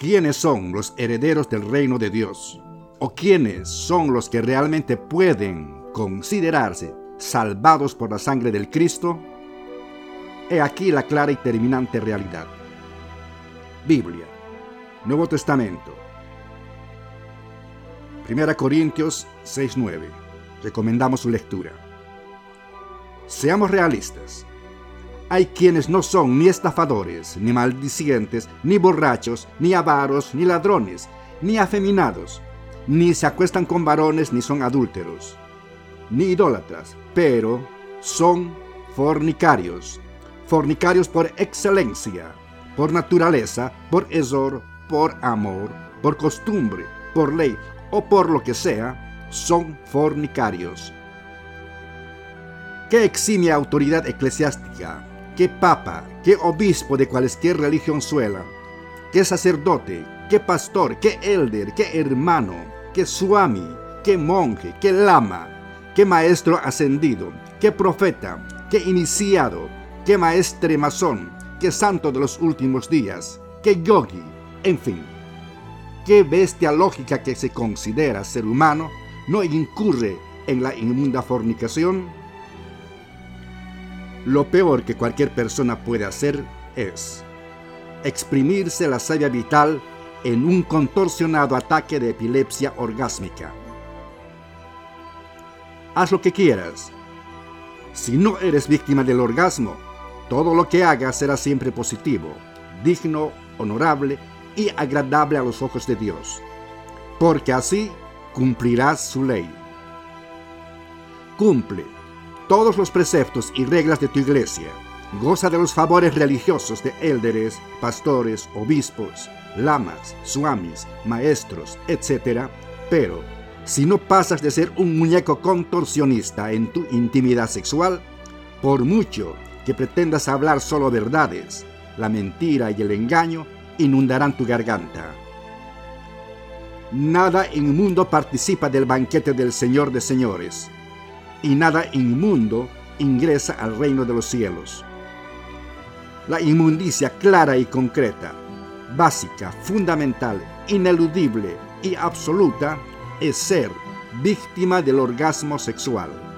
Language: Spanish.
quiénes son los herederos del reino de Dios, o quiénes son los que realmente pueden considerarse salvados por la sangre del Cristo, he aquí la clara y terminante realidad. Biblia, Nuevo Testamento, 1 Corintios 6:9. Recomendamos su lectura. Seamos realistas. Hay quienes no son ni estafadores, ni maldicientes, ni borrachos, ni avaros, ni ladrones, ni afeminados, ni se acuestan con varones, ni son adúlteros, ni idólatras, pero son fornicarios. Fornicarios por excelencia, por naturaleza, por ezor, por amor, por costumbre, por ley o por lo que sea, son fornicarios. ¿Qué eximia autoridad eclesiástica qué papa, qué obispo de cualquier religión suela, qué sacerdote, qué pastor, qué elder, qué hermano, qué suami, qué monje, qué lama, qué maestro ascendido, qué profeta, qué iniciado, qué maestre masón, qué santo de los últimos días, qué yogi, en fin. Qué bestia lógica que se considera ser humano no incurre en la inmunda fornicación lo peor que cualquier persona puede hacer es exprimirse la savia vital en un contorsionado ataque de epilepsia orgásmica. Haz lo que quieras. Si no eres víctima del orgasmo, todo lo que hagas será siempre positivo, digno, honorable y agradable a los ojos de Dios, porque así cumplirás su ley. Cumple todos los preceptos y reglas de tu iglesia. Goza de los favores religiosos de élderes, pastores, obispos, lamas, suamis, maestros, etc. Pero, si no pasas de ser un muñeco contorsionista en tu intimidad sexual, por mucho que pretendas hablar solo verdades, la mentira y el engaño inundarán tu garganta. Nada inmundo participa del banquete del Señor de Señores y nada inmundo ingresa al reino de los cielos. La inmundicia clara y concreta, básica, fundamental, ineludible y absoluta es ser víctima del orgasmo sexual.